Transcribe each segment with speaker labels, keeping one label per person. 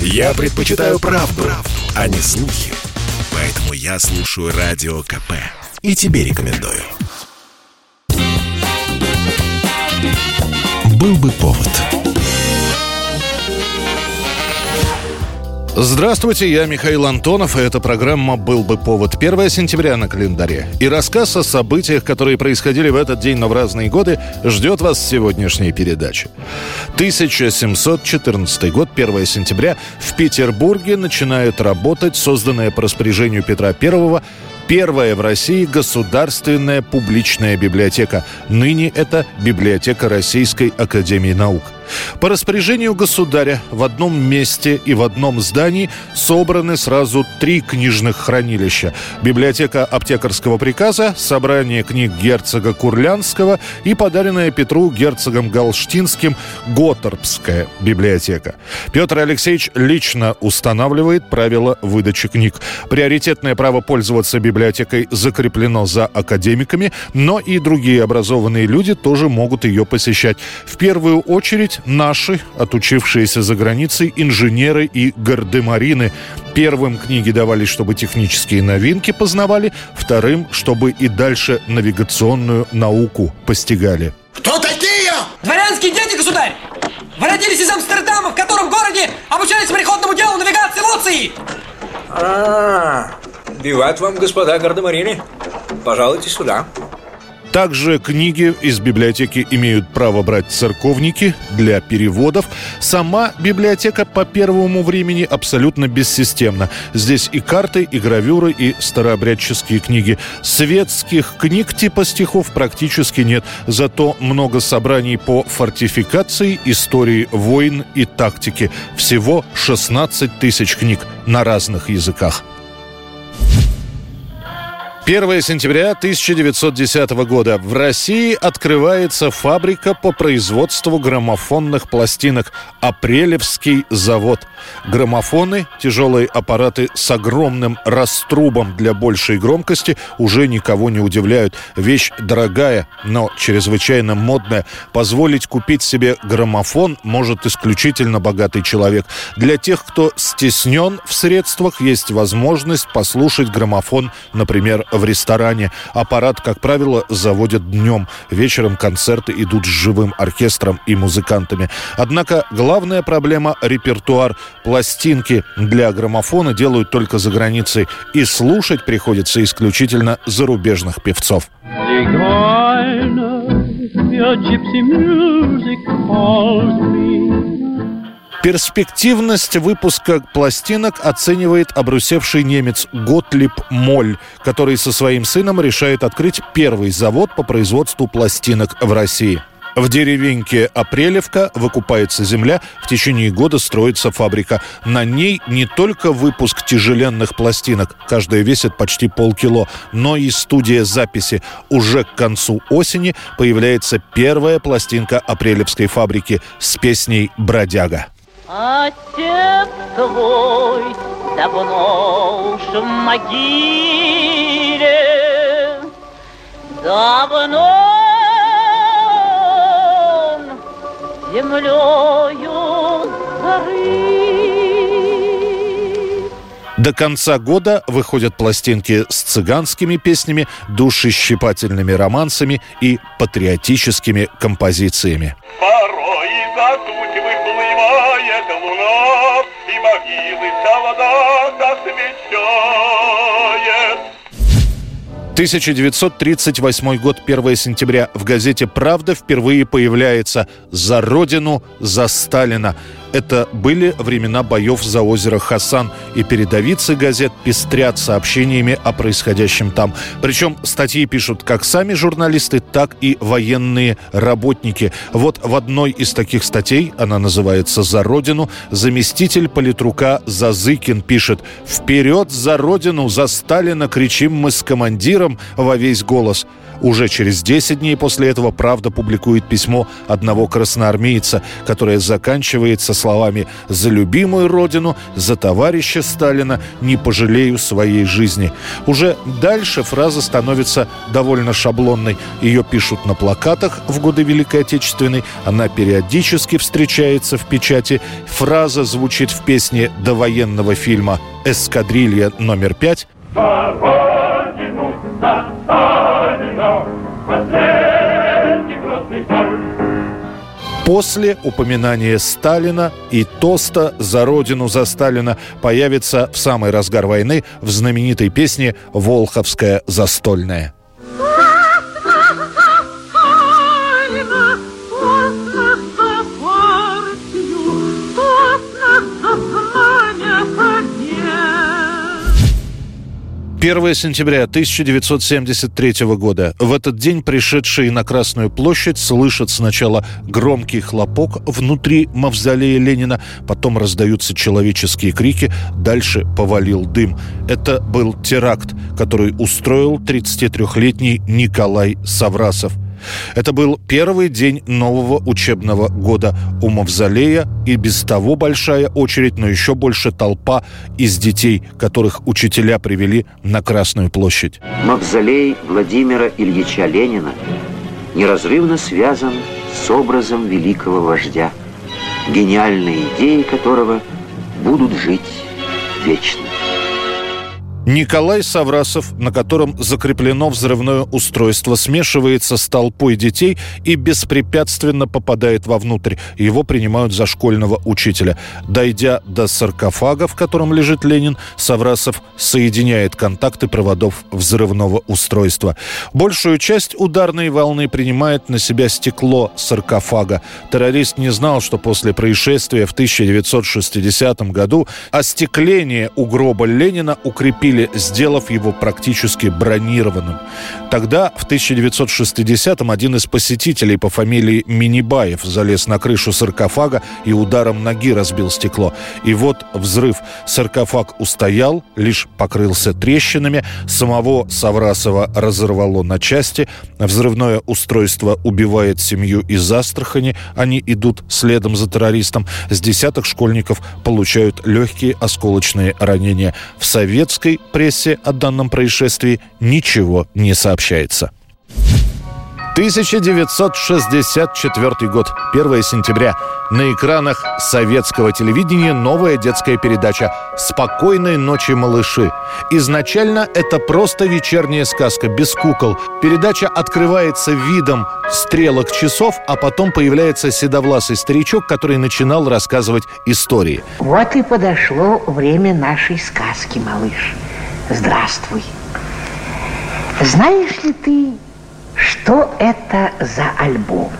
Speaker 1: Я предпочитаю правду, правду, а не слухи. Поэтому я слушаю Радио КП. И тебе рекомендую. Был бы повод.
Speaker 2: Здравствуйте, я Михаил Антонов, и эта программа «Был бы повод» 1 сентября на календаре. И рассказ о событиях, которые происходили в этот день, но в разные годы, ждет вас в сегодняшней передаче. 1714 год, 1 сентября, в Петербурге начинает работать созданная по распоряжению Петра I Первая в России государственная публичная библиотека. Ныне это библиотека Российской Академии Наук. По распоряжению государя в одном месте и в одном здании собраны сразу три книжных хранилища. Библиотека аптекарского приказа, собрание книг герцога Курлянского и подаренная Петру герцогом Галштинским Готорбская библиотека. Петр Алексеевич лично устанавливает правила выдачи книг. Приоритетное право пользоваться библиотекой закреплено за академиками, но и другие образованные люди тоже могут ее посещать. В первую очередь наши, отучившиеся за границей, инженеры и гардемарины. Первым книги давались, чтобы технические новинки познавали, вторым, чтобы и дальше навигационную науку постигали.
Speaker 3: Кто такие?
Speaker 4: Дворянские дети, государь! Вы родились из Амстердама, в котором городе обучались мореходному делу навигации Луции!
Speaker 5: А, бивать вам, господа гардемарины. Пожалуйте сюда.
Speaker 2: Также книги из библиотеки имеют право брать церковники для переводов. Сама библиотека по первому времени абсолютно бессистемна. Здесь и карты, и гравюры, и старообрядческие книги. Светских книг типа стихов практически нет. Зато много собраний по фортификации, истории войн и тактики. Всего 16 тысяч книг на разных языках. 1 сентября 1910 года в России открывается фабрика по производству граммофонных пластинок «Апрелевский завод». Граммофоны, тяжелые аппараты с огромным раструбом для большей громкости, уже никого не удивляют. Вещь дорогая, но чрезвычайно модная. Позволить купить себе граммофон может исключительно богатый человек. Для тех, кто стеснен в средствах, есть возможность послушать граммофон, например, в ресторане. Аппарат, как правило, заводят днем. Вечером концерты идут с живым оркестром и музыкантами. Однако главная проблема – репертуар. Пластинки для граммофона делают только за границей. И слушать приходится исключительно зарубежных певцов. Your gypsy music calls me Перспективность выпуска пластинок оценивает обрусевший немец Готлиб Моль, который со своим сыном решает открыть первый завод по производству пластинок в России. В деревеньке Апрелевка выкупается земля, в течение года строится фабрика. На ней не только выпуск тяжеленных пластинок, каждая весит почти полкило, но и студия записи. Уже к концу осени появляется первая пластинка Апрелевской фабрики с песней «Бродяга». Отец твой давно уж в могиле, давно землею зарыт. До конца года выходят пластинки с цыганскими песнями, душещипательными романсами и патриотическими композициями. Порой могилы вода освещает. 1938 год, 1 сентября. В газете «Правда» впервые появляется «За Родину, за Сталина». Это были времена боев за озеро Хасан, и передовицы газет пестрят сообщениями о происходящем там. Причем статьи пишут как сами журналисты, так и военные работники. Вот в одной из таких статей, она называется «За Родину», заместитель политрука Зазыкин пишет «Вперед за Родину, за Сталина кричим мы с командиром во весь голос». Уже через 10 дней после этого «Правда» публикует письмо одного красноармейца, которое заканчивается словами «За любимую родину, за товарища Сталина не пожалею своей жизни». Уже дальше фраза становится довольно шаблонной. Ее пишут на плакатах в годы Великой Отечественной, она периодически встречается в печати. Фраза звучит в песне довоенного фильма «Эскадрилья номер пять». После упоминания Сталина и тоста «За Родину, за Сталина» появится в самый разгар войны в знаменитой песне «Волховская застольная». Первое сентября 1973 года. В этот день пришедшие на Красную площадь слышат сначала громкий хлопок внутри мавзолея Ленина, потом раздаются человеческие крики, дальше повалил дым. Это был теракт, который устроил 33-летний Николай Саврасов – это был первый день нового учебного года у Мавзолея и без того большая очередь, но еще больше толпа из детей, которых учителя привели на Красную площадь.
Speaker 3: Мавзолей Владимира Ильича Ленина неразрывно связан с образом великого вождя, гениальные идеи которого будут жить вечно.
Speaker 2: Николай Саврасов, на котором закреплено взрывное устройство, смешивается с толпой детей и беспрепятственно попадает вовнутрь. Его принимают за школьного учителя. Дойдя до саркофага, в котором лежит Ленин, Саврасов соединяет контакты проводов взрывного устройства. Большую часть ударной волны принимает на себя стекло саркофага. Террорист не знал, что после происшествия в 1960 году остекление у гроба Ленина укрепили автомобиле, сделав его практически бронированным. Тогда, в 1960-м, один из посетителей по фамилии Минибаев залез на крышу саркофага и ударом ноги разбил стекло. И вот взрыв. Саркофаг устоял, лишь покрылся трещинами. Самого Саврасова разорвало на части. Взрывное устройство убивает семью из Астрахани. Они идут следом за террористом. С десяток школьников получают легкие осколочные ранения. В советской прессе о данном происшествии ничего не сообщается. 1964 год, 1 сентября. На экранах советского телевидения новая детская передача «Спокойной ночи, малыши». Изначально это просто вечерняя сказка, без кукол. Передача открывается видом стрелок часов, а потом появляется седовласый старичок, который начинал рассказывать истории.
Speaker 6: Вот и подошло время нашей сказки, малыш. Здравствуй. Знаешь ли ты, что это за альбом?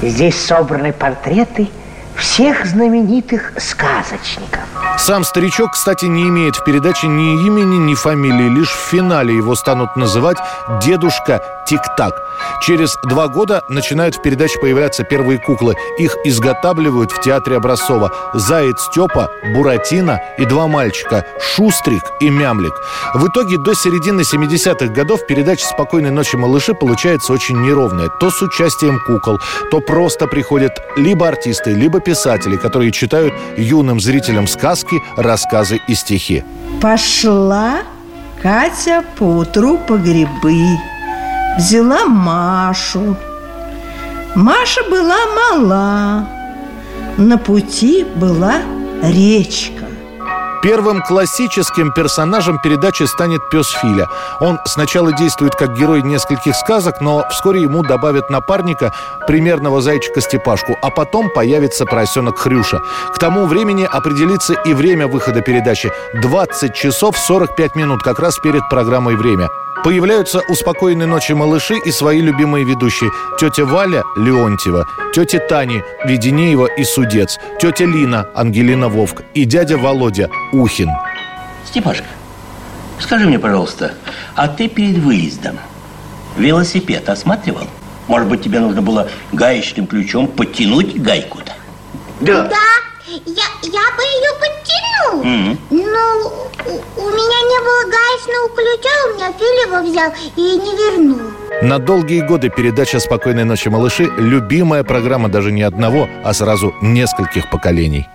Speaker 6: Здесь собраны портреты всех знаменитых сказочников.
Speaker 2: Сам старичок, кстати, не имеет в передаче ни имени, ни фамилии. Лишь в финале его станут называть «Дедушка Тик-Так». Через два года начинают в передаче появляться первые куклы. Их изготавливают в театре Образцова. Заяц Степа, Буратино и два мальчика – Шустрик и Мямлик. В итоге до середины 70-х годов передача «Спокойной ночи, малыши» получается очень неровная. То с участием кукол, то просто приходят либо артисты, либо писатели, которые читают юным зрителям сказки, рассказы и стихи.
Speaker 7: Пошла Катя поутру по грибы Взяла Машу Маша была мала На пути была речка
Speaker 2: Первым классическим персонажем передачи станет пес Филя. Он сначала действует как герой нескольких сказок, но вскоре ему добавят напарника, примерного зайчика Степашку, а потом появится поросенок Хрюша. К тому времени определится и время выхода передачи. 20 часов 45 минут, как раз перед программой «Время». Появляются у «Спокойной ночи» малыши и свои любимые ведущие. Тетя Валя Леонтьева, тетя Тани Веденеева и Судец, тетя Лина Ангелина Вовк и дядя Володя Ухин.
Speaker 8: Степашка, скажи мне, пожалуйста, а ты перед выездом велосипед осматривал? Может быть, тебе нужно было гаечным ключом подтянуть гайку-то?
Speaker 9: Да. Да. Я, я бы ее подтянул, mm-hmm. но у, у меня не было гаечного ключа, у меня Филиппа взял и не вернул.
Speaker 2: На долгие годы передача «Спокойной ночи, малыши» – любимая программа даже не одного, а сразу нескольких поколений.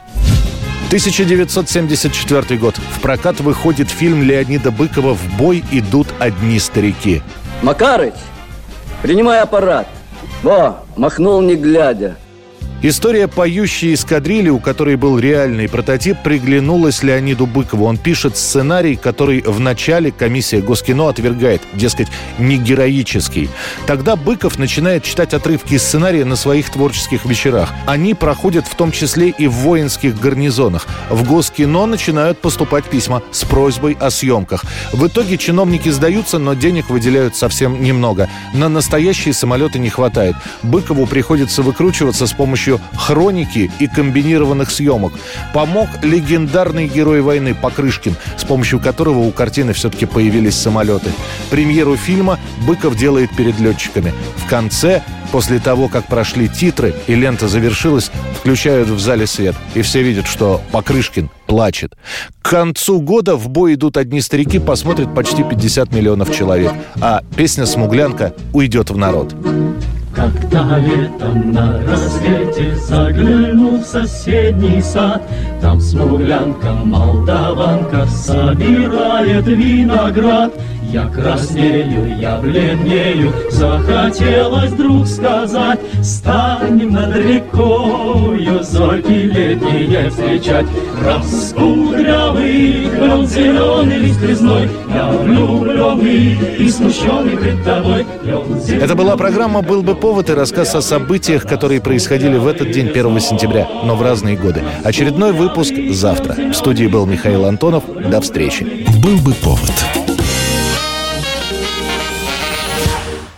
Speaker 2: 1974 год. В прокат выходит фильм Леонида Быкова «В бой идут одни старики».
Speaker 10: Макарыч, принимай аппарат. Во, махнул не глядя.
Speaker 2: История поющей эскадрильи, у которой был реальный прототип, приглянулась Леониду Быкову. Он пишет сценарий, который в начале комиссия Госкино отвергает, дескать, не героический. Тогда Быков начинает читать отрывки из сценария на своих творческих вечерах. Они проходят в том числе и в воинских гарнизонах. В Госкино начинают поступать письма с просьбой о съемках. В итоге чиновники сдаются, но денег выделяют совсем немного. На настоящие самолеты не хватает. Быкову приходится выкручиваться с помощью помощью хроники и комбинированных съемок. Помог легендарный герой войны Покрышкин, с помощью которого у картины все-таки появились самолеты. Премьеру фильма Быков делает перед летчиками. В конце После того, как прошли титры и лента завершилась, включают в зале свет, и все видят, что Покрышкин плачет. К концу года в бой идут одни старики, посмотрят почти 50 миллионов человек, а песня «Смуглянка» уйдет в народ.
Speaker 11: Когда летом на рассвете заглянул в соседний сад, Там смуглянка, молдаванка собирает виноград. Я краснею, я бледнею, захотелось вдруг сказать, Станем над рекою зойки летние встречать. Раскудрявый, крон зеленый, лист резной, Я влюбленный и смущенный пред тобой.
Speaker 2: Это была программа «Был бы повод» и рассказ о событиях, которые происходили в этот день, 1 сентября, но в разные годы. Очередной выпуск завтра. В студии был Михаил Антонов. До встречи.
Speaker 1: «Был бы повод»